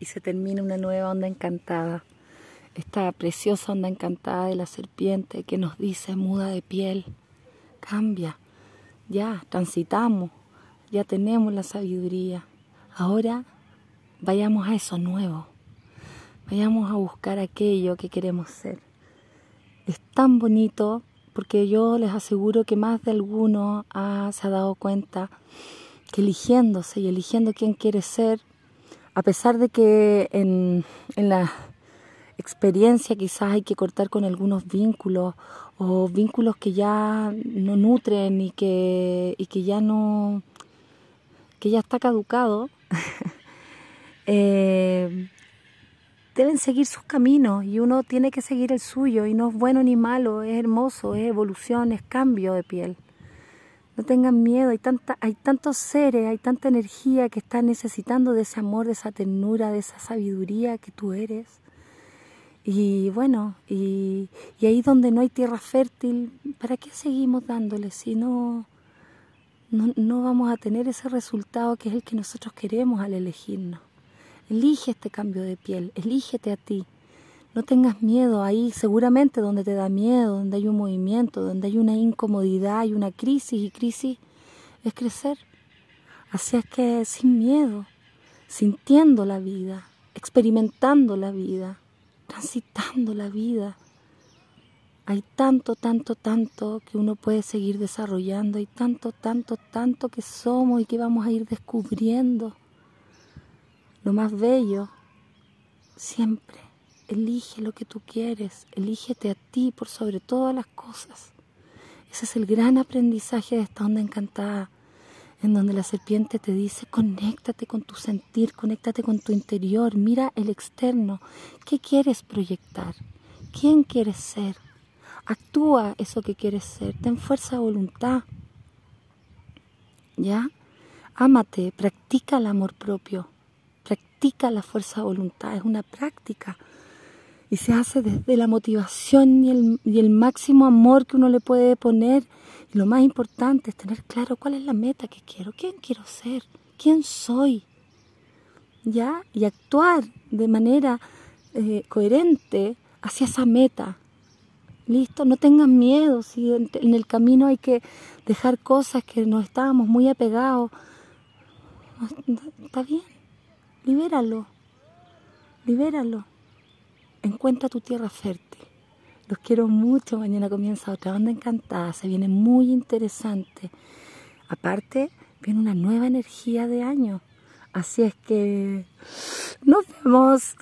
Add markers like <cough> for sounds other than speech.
y se termina una nueva onda encantada. Esta preciosa onda encantada de la serpiente que nos dice muda de piel, cambia, ya transitamos, ya tenemos la sabiduría. Ahora vayamos a eso nuevo, vayamos a buscar aquello que queremos ser. Es tan bonito porque yo les aseguro que más de alguno se ha dado cuenta que eligiéndose y eligiendo quién quiere ser, a pesar de que en, la experiencia quizás hay que cortar con algunos vínculos o vínculos que ya no nutren y que, y que ya no, que ya está caducado, <laughs> eh, deben seguir sus caminos y uno tiene que seguir el suyo y no es bueno ni malo, es hermoso, es evolución, es cambio de piel. No tengan miedo, hay, tanta, hay tantos seres, hay tanta energía que están necesitando de ese amor, de esa ternura, de esa sabiduría que tú eres. Y bueno, y, y ahí donde no hay tierra fértil, ¿para qué seguimos dándole si no, no, no vamos a tener ese resultado que es el que nosotros queremos al elegirnos? Elige este cambio de piel, elígete a ti. No tengas miedo ahí, seguramente donde te da miedo, donde hay un movimiento, donde hay una incomodidad y una crisis y crisis es crecer. Así es que sin miedo, sintiendo la vida, experimentando la vida, transitando la vida. Hay tanto, tanto, tanto que uno puede seguir desarrollando, hay tanto, tanto, tanto que somos y que vamos a ir descubriendo. Lo más bello, siempre elige lo que tú quieres, elígete a ti por sobre todas las cosas. Ese es el gran aprendizaje de esta onda encantada, en donde la serpiente te dice, conéctate con tu sentir, conéctate con tu interior, mira el externo, ¿qué quieres proyectar? ¿Quién quieres ser? Actúa eso que quieres ser, ten fuerza de voluntad. ¿Ya? Ámate, practica el amor propio, practica la fuerza de voluntad, es una práctica y se hace desde la motivación y el, y el máximo amor que uno le puede poner. Y lo más importante es tener claro cuál es la meta que quiero, quién quiero ser, quién soy. ¿Ya? Y actuar de manera eh, coherente hacia esa meta. ¿Listo? No tengan miedo si en, en el camino hay que dejar cosas que nos estábamos muy apegados. Está bien, libéralo, libéralo encuentra tu tierra fértil. Los quiero mucho, mañana comienza otra onda encantada, se viene muy interesante. Aparte, viene una nueva energía de año. Así es que nos vemos.